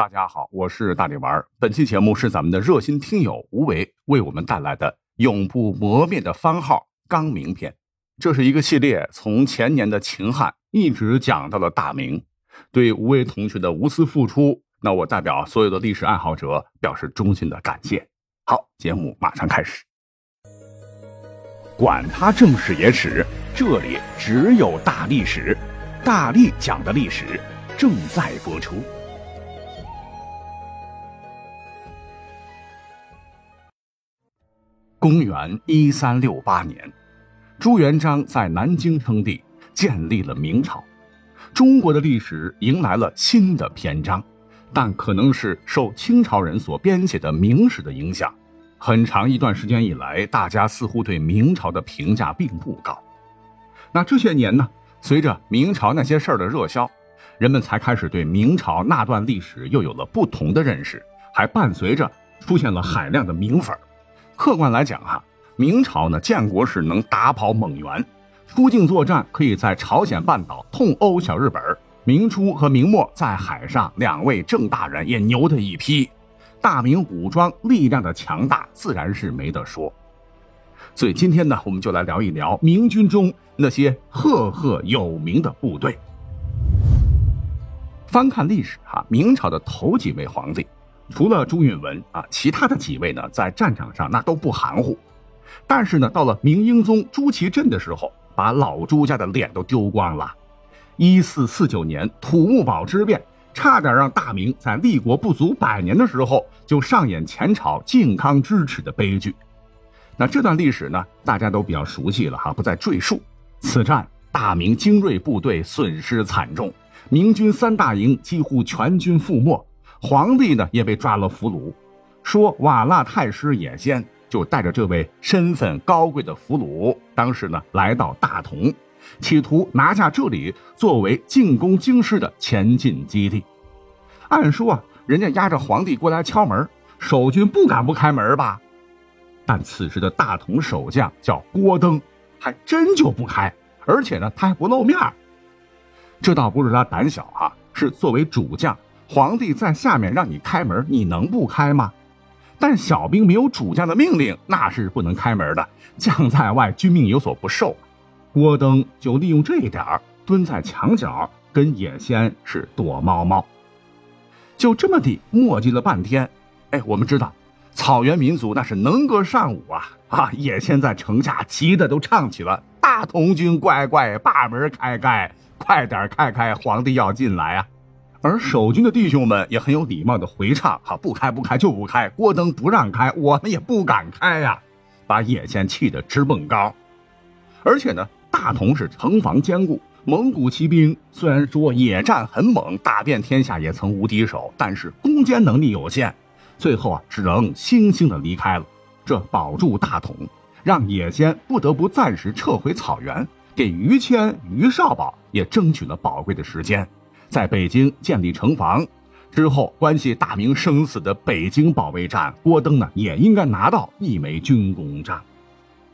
大家好，我是大力丸。本期节目是咱们的热心听友吴为为我们带来的永不磨灭的番号刚明篇。这是一个系列，从前年的秦汉一直讲到了大明。对吴为同学的无私付出，那我代表所有的历史爱好者表示衷心的感谢。好，节目马上开始。管他正史野史，这里只有大历史，大力讲的历史正在播出。公元一三六八年，朱元璋在南京称帝，建立了明朝。中国的历史迎来了新的篇章，但可能是受清朝人所编写的明史的影响，很长一段时间以来，大家似乎对明朝的评价并不高。那这些年呢，随着明朝那些事儿的热销，人们才开始对明朝那段历史又有了不同的认识，还伴随着出现了海量的明粉。客观来讲，哈，明朝呢建国时能打跑蒙元，出境作战可以在朝鲜半岛痛殴小日本。明初和明末在海上两位郑大人也牛的一批，大明武装力量的强大自然是没得说。所以今天呢，我们就来聊一聊明军中那些赫赫有名的部队。翻看历史，哈，明朝的头几位皇帝。除了朱允文啊，其他的几位呢，在战场上那都不含糊。但是呢，到了明英宗朱祁镇的时候，把老朱家的脸都丢光了。一四四九年土木堡之变，差点让大明在立国不足百年的时候就上演前朝靖康之耻的悲剧。那这段历史呢，大家都比较熟悉了哈，不再赘述。此战，大明精锐部队损失惨重，明军三大营几乎全军覆没。皇帝呢也被抓了俘虏，说瓦剌太师也先就带着这位身份高贵的俘虏，当时呢来到大同，企图拿下这里作为进攻京师的前进基地。按说啊，人家押着皇帝过来敲门，守军不敢不开门吧？但此时的大同守将叫郭登，还真就不开，而且呢他还不露面。这倒不是他胆小啊，是作为主将。皇帝在下面让你开门，你能不开吗？但小兵没有主将的命令，那是不能开门的。将在外，君命有所不受。郭登就利用这一点蹲在墙角跟野仙是躲猫猫。就这么地磨叽了半天，哎，我们知道草原民族那是能歌善舞啊啊！野仙在城下急得都唱起了：“大同军乖乖，把门开开，快点开开，皇帝要进来啊！”而守军的弟兄们也很有礼貌的回唱：“哈，不开不开就不开，郭登不让开，我们也不敢开呀！”把野仙气得直蹦高。而且呢，大同是城防坚固，蒙古骑兵虽然说野战很猛，打遍天下也曾无敌手，但是攻坚能力有限，最后啊，只能悻悻的离开了。这保住大同，让野仙不得不暂时撤回草原，给于谦、于少保也争取了宝贵的时间。在北京建立城防之后，关系大明生死的北京保卫战，郭登呢也应该拿到一枚军功章。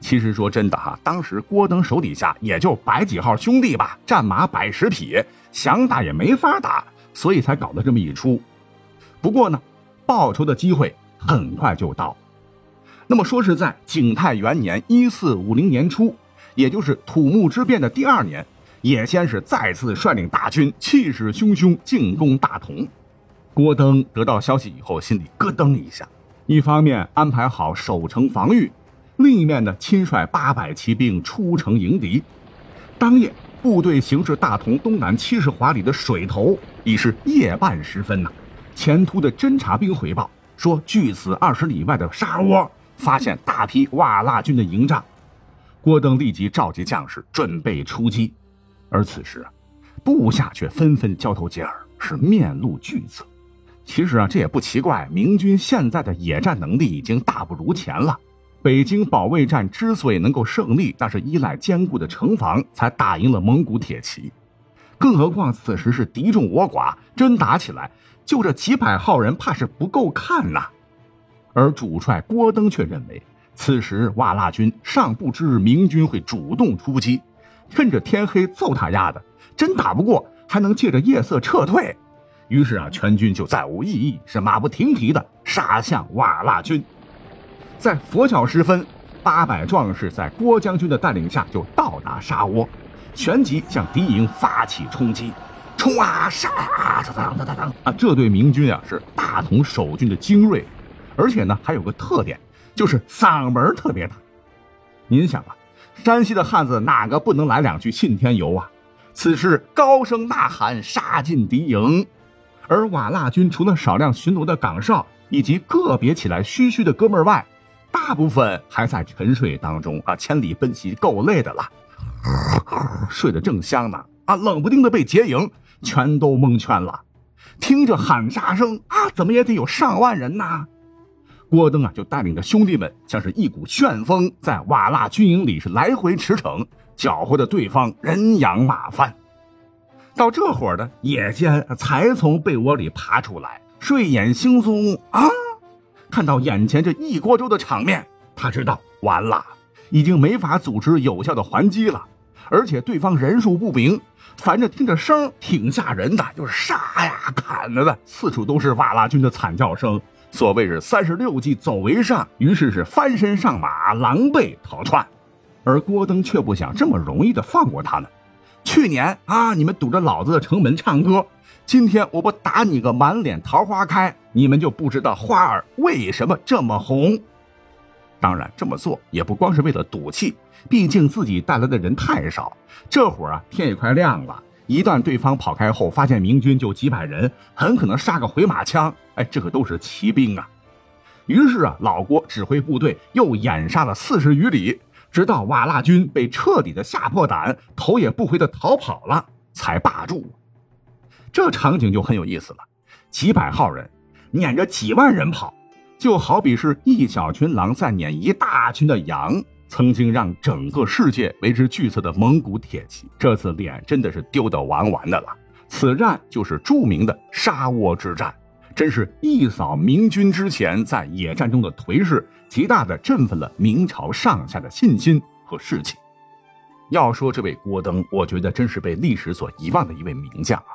其实说真的哈，当时郭登手底下也就百几号兄弟吧，战马百十匹，想打也没法打，所以才搞了这么一出。不过呢，报仇的机会很快就到。那么说是在景泰元年一四五零年初，也就是土木之变的第二年。也先是再次率领大军，气势汹汹进攻大同。郭登得到消息以后，心里咯噔一下。一方面安排好守城防御，另一面呢，亲率八百骑兵出城迎敌。当夜，部队行至大同东南七十华里的水头，已是夜半时分呐。前突的侦察兵回报说，距此二十里外的沙窝发现大批瓦剌军的营帐。郭登立即召集将士，准备出击。而此时，部下却纷纷交头接耳，是面露惧色。其实啊，这也不奇怪。明军现在的野战能力已经大不如前了。北京保卫战之所以能够胜利，那是依赖坚固的城防，才打赢了蒙古铁骑。更何况此时是敌众我寡，真打起来，就这几百号人，怕是不够看呐。而主帅郭登却认为，此时瓦剌军尚不知明军会主动出击。趁着天黑揍他丫的，真打不过还能借着夜色撤退，于是啊，全军就再无异议，是马不停蹄的杀向瓦剌军。在拂晓时分，八百壮士在郭将军的带领下就到达沙窝，旋即向敌营发起冲击。冲啊！杀！当当当当当！啊，这对明军啊是大同守军的精锐，而且呢还有个特点，就是嗓门特别大。您想啊，山西的汉子哪个不能来两句信天游啊？此时高声呐喊，杀进敌营。而瓦剌军除了少量巡逻的岗哨以及个别起来嘘嘘的哥们儿外，大部分还在沉睡当中啊。千里奔袭够累的了，睡得正香呢啊，冷不丁的被劫营。全都蒙圈了，听着喊杀声啊，怎么也得有上万人呐！郭登啊，就带领着兄弟们，像是一股旋风，在瓦剌军营里是来回驰骋，搅和的对方人仰马翻。到这会儿呢，野间才从被窝里爬出来，睡眼惺忪啊，看到眼前这一锅粥的场面，他知道完了，已经没法组织有效的还击了，而且对方人数不明。反正听着声挺吓人的，就是杀呀砍的的，四处都是瓦剌军的惨叫声。所谓是三十六计走为上，于是是翻身上马，狼狈逃窜。而郭登却不想这么容易的放过他们。去年啊，你们堵着老子的城门唱歌，今天我不打你个满脸桃花开，你们就不知道花儿为什么这么红。当然，这么做也不光是为了赌气。毕竟自己带来的人太少，这会儿啊天也快亮了。一旦对方跑开后，发现明军就几百人，很可能杀个回马枪。哎，这可都是骑兵啊！于是啊，老郭指挥部队又掩杀了四十余里，直到瓦剌军被彻底的吓破胆，头也不回的逃跑了，才罢住。这场景就很有意思了，几百号人撵着几万人跑，就好比是一小群狼在撵一大群的羊。曾经让整个世界为之惧色的蒙古铁骑，这次脸真的是丢得完完的了。此战就是著名的沙窝之战，真是一扫明军之前在野战中的颓势，极大的振奋了明朝上下的信心和士气。要说这位郭登，我觉得真是被历史所遗忘的一位名将啊！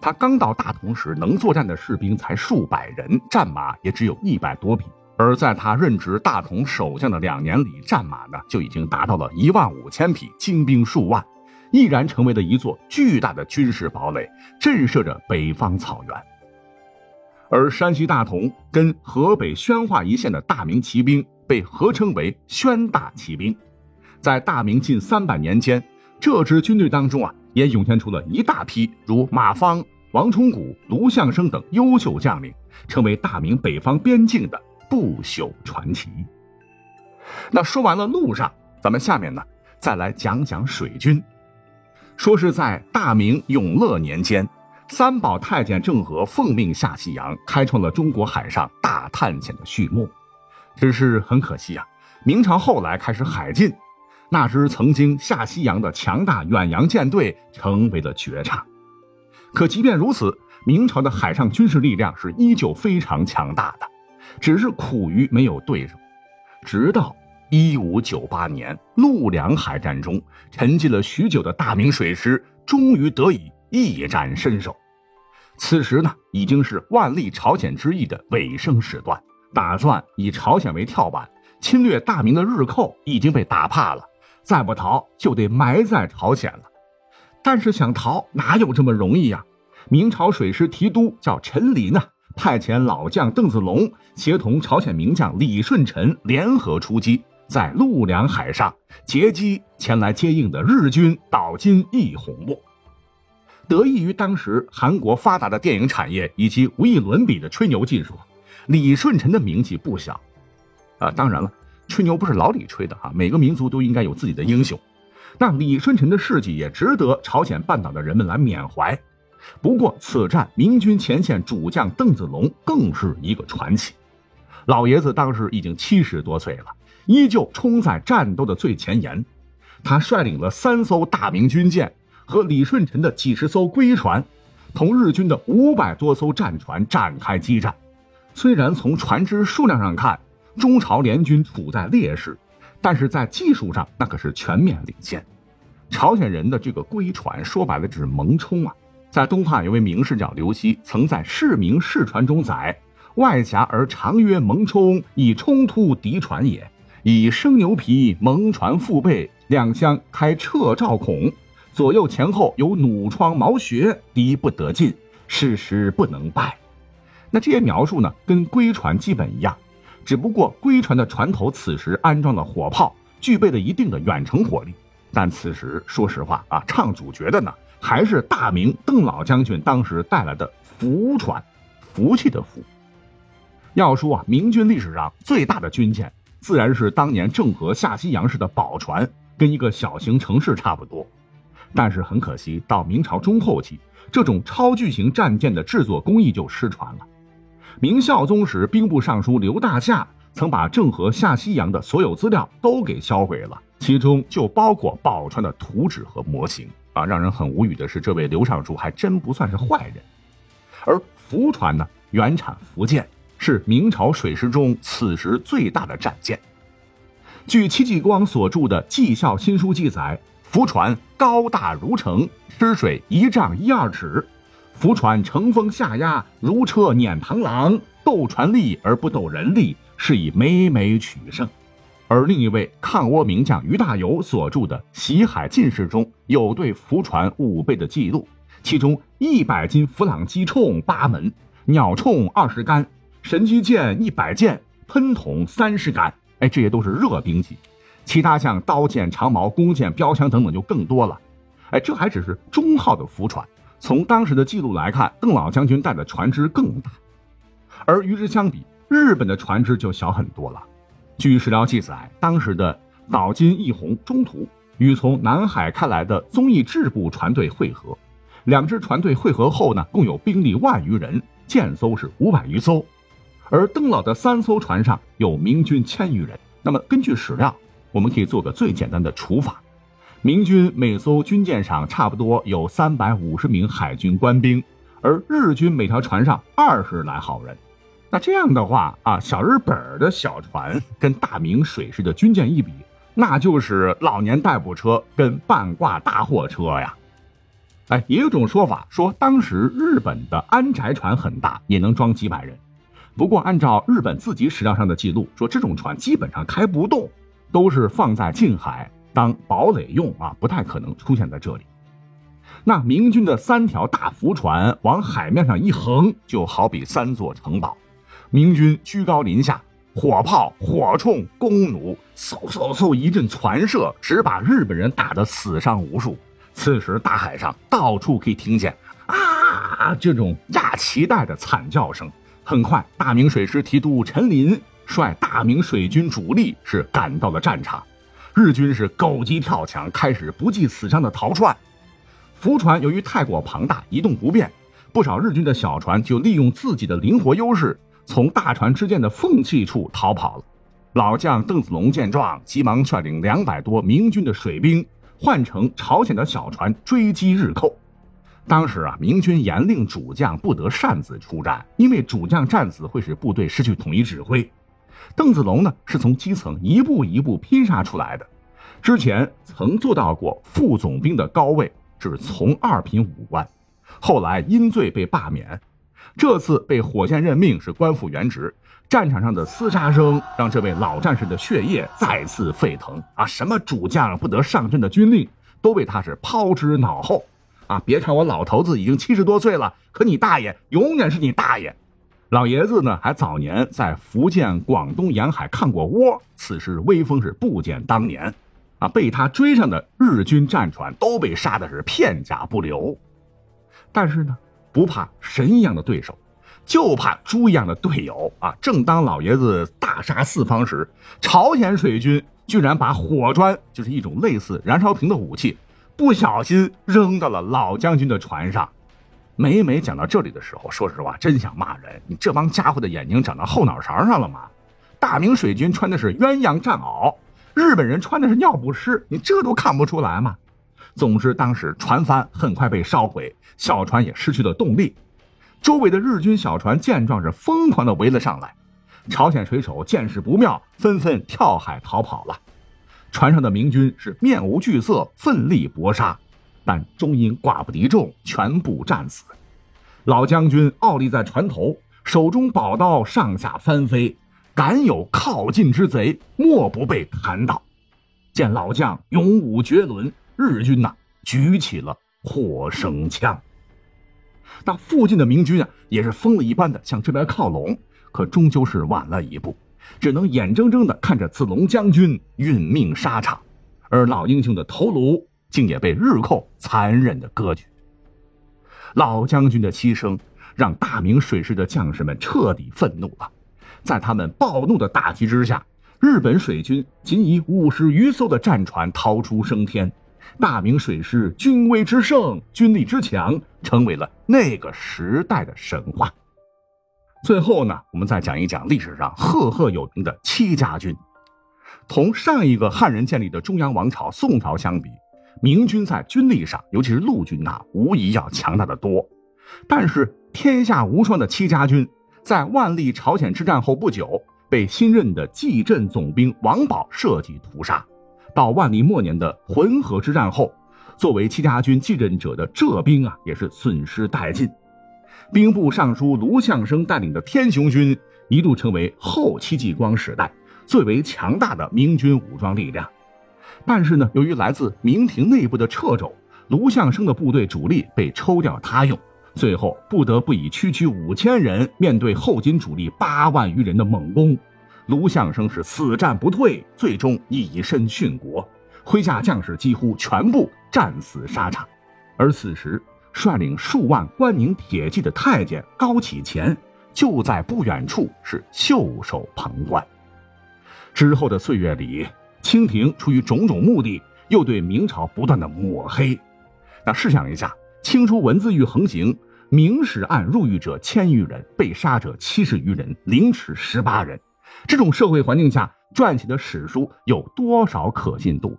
他刚到大同时，能作战的士兵才数百人，战马也只有一百多匹。而在他任职大同守将的两年里，战马呢就已经达到了一万五千匹，精兵数万，毅然成为了一座巨大的军事堡垒，震慑着北方草原。而山西大同跟河北宣化一线的大明骑兵被合称为宣大骑兵，在大明近三百年间，这支军队当中啊，也涌现出了一大批如马芳、王崇古、卢象升等优秀将领，成为大明北方边境的。不朽传奇。那说完了陆上，咱们下面呢再来讲讲水军。说是在大明永乐年间，三宝太监郑和奉命下西洋，开创了中国海上大探险的序幕。只是很可惜啊，明朝后来开始海禁，那支曾经下西洋的强大远洋舰队成为了绝唱。可即便如此，明朝的海上军事力量是依旧非常强大的。只是苦于没有对手，直到一五九八年陆良海战中，沉寂了许久的大明水师终于得以一展身手。此时呢，已经是万历朝鲜之役的尾声时段，打算以朝鲜为跳板，侵略大明的日寇已经被打怕了，再不逃就得埋在朝鲜了。但是想逃哪有这么容易呀？明朝水师提督叫陈林啊。派遣老将邓子龙协同朝鲜名将李舜臣联合出击，在陆良海上截击前来接应的日军岛津义弘部。得益于当时韩国发达的电影产业以及无与伦比的吹牛技术，李舜臣的名气不小。啊，当然了，吹牛不是老李吹的哈，每个民族都应该有自己的英雄。那李舜臣的事迹也值得朝鲜半岛的人们来缅怀。不过，此战明军前线主将邓子龙更是一个传奇。老爷子当时已经七十多岁了，依旧冲在战斗的最前沿。他率领了三艘大明军舰和李舜臣的几十艘龟船，同日军的五百多艘战船展开激战。虽然从船只数量上看，中朝联军处在劣势，但是在技术上那可是全面领先。朝鲜人的这个龟船，说白了就是猛冲啊！在东汉有位名士叫刘熙，曾在《市名世传》中载：“外狭而长曰蒙冲，以冲突敌船也。以生牛皮蒙船腹背，两相开彻照孔，左右前后有弩疮毛穴，敌不得进，事时不能败。”那这些描述呢，跟龟船基本一样，只不过龟船的船头此时安装了火炮，具备了一定的远程火力。但此时说实话啊，唱主角的呢？还是大明邓老将军当时带来的福船，福气的福。要说啊，明军历史上最大的军舰，自然是当年郑和下西洋时的宝船，跟一个小型城市差不多。但是很可惜，到明朝中后期，这种超巨型战舰的制作工艺就失传了。明孝宗时，兵部尚书刘大夏曾把郑和下西洋的所有资料都给销毁了，其中就包括宝船的图纸和模型。啊，让人很无语的是，这位刘尚书还真不算是坏人。而福船呢，原产福建，是明朝水师中此时最大的战舰。据戚继光所著的《纪孝新书》记载，福船高大如城，吃水一丈一二尺。福船乘风下压，如车碾螳螂，斗船力而不斗人力，是以每每取胜。而另一位抗倭名将于大猷所著的《袭海进士》中有对浮船五倍的记录，其中一百斤弗朗机铳八门，鸟铳二十杆，神机箭一百箭，喷筒三十杆。哎，这些都是热兵器，其他像刀剑、长矛、弓箭、标枪等等就更多了。哎，这还只是中号的浮船。从当时的记录来看，邓老将军带的船只更大，而与之相比，日本的船只就小很多了。据史料记载，当时的岛津义弘中途与从南海开来的综艺制部船队会合，两支船队会合后呢，共有兵力万余人，舰艘是五百余艘，而邓老的三艘船上有明军千余人。那么根据史料，我们可以做个最简单的除法：明军每艘军舰上差不多有三百五十名海军官兵，而日军每条船上二十来号人。那这样的话啊，小日本的小船跟大明水师的军舰一比，那就是老年代步车跟半挂大货车呀。哎，也有种说法说，当时日本的安宅船很大，也能装几百人。不过，按照日本自己史料上的记录，说这种船基本上开不动，都是放在近海当堡垒用啊，不太可能出现在这里。那明军的三条大浮船往海面上一横，就好比三座城堡。明军居高临下，火炮、火铳、弓弩，嗖嗖嗖一阵传射，只把日本人打得死伤无数。此时大海上到处可以听见啊这种压脐带的惨叫声。很快，大明水师提督陈林率大明水军主力是赶到了战场，日军是狗急跳墙，开始不计死伤的逃窜。浮船由于太过庞大，移动不便，不少日军的小船就利用自己的灵活优势。从大船之间的缝隙处逃跑了。老将邓子龙见状，急忙率领两百多明军的水兵换乘朝鲜的小船追击日寇。当时啊，明军严令主将不得擅自出战，因为主将战死会使部队失去统一指挥。邓子龙呢，是从基层一步一步拼杀出来的，之前曾做到过副总兵的高位，是从二品武官，后来因罪被罢免。这次被火箭任命是官复原职，战场上的厮杀声让这位老战士的血液再次沸腾啊！什么主将不得上阵的军令，都被他是抛之脑后啊！别看我老头子已经七十多岁了，可你大爷永远是你大爷。老爷子呢，还早年在福建、广东沿海抗过倭，此时威风是不减当年啊！被他追上的日军战船都被杀的是片甲不留，但是呢。不怕神一样的对手，就怕猪一样的队友啊！正当老爷子大杀四方时，朝鲜水军居然把火砖，就是一种类似燃烧瓶的武器，不小心扔到了老将军的船上。每每讲到这里的时候，说实话，真想骂人：你这帮家伙的眼睛长到后脑勺上了吗？大明水军穿的是鸳鸯战袄，日本人穿的是尿不湿，你这都看不出来吗？总之，当时船帆很快被烧毁，小船也失去了动力。周围的日军小船见状是疯狂地围了上来，朝鲜水手见势不妙，纷纷跳海逃跑了。船上的明军是面无惧色，奋力搏杀。但终因寡不敌众，全部战死。老将军傲立在船头，手中宝刀上下翻飞，敢有靠近之贼，莫不被砍倒。见老将勇武绝伦，日军呐举起了火绳枪。那附近的明军啊，也是疯了一般的向这边靠拢，可终究是晚了一步，只能眼睁睁的看着子龙将军殒命沙场，而老英雄的头颅竟也被日寇残忍的割去。老将军的牺牲，让大明水师的将士们彻底愤怒了。在他们暴怒的大旗之下，日本水军仅以五十余艘的战船逃出升天，大明水师军威之盛、军力之强，成为了那个时代的神话。最后呢，我们再讲一讲历史上赫赫有名的戚家军。同上一个汉人建立的中央王朝宋朝相比，明军在军力上，尤其是陆军呐，无疑要强大的多。但是天下无双的戚家军，在万历朝鲜之战后不久，被新任的蓟镇总兵王保设计屠杀。到万历末年的浑河之战后，作为戚家军继任者的浙兵啊，也是损失殆尽。兵部尚书卢象升带领的天雄军，一度成为后戚继光时代最为强大的明军武装力量。但是呢，由于来自明廷内部的掣肘，卢象升的部队主力被抽调他用，最后不得不以区区五千人面对后金主力八万余人的猛攻，卢象升是死战不退，最终以身殉国，麾下将士几乎全部战死沙场。而此时，率领数万关宁铁骑的太监高启乾就在不远处是袖手旁观。之后的岁月里。清廷出于种种目的，又对明朝不断的抹黑。那试想一下，清初文字狱横行，明史案入狱者千余人，被杀者七十余人，凌迟十八人。这种社会环境下撰写的史书有多少可信度？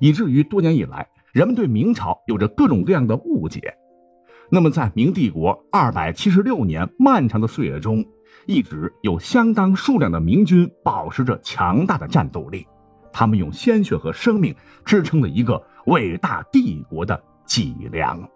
以至于多年以来，人们对明朝有着各种各样的误解。那么，在明帝国二百七十六年漫长的岁月中，一直有相当数量的明军保持着强大的战斗力。他们用鲜血和生命支撑了一个伟大帝国的脊梁。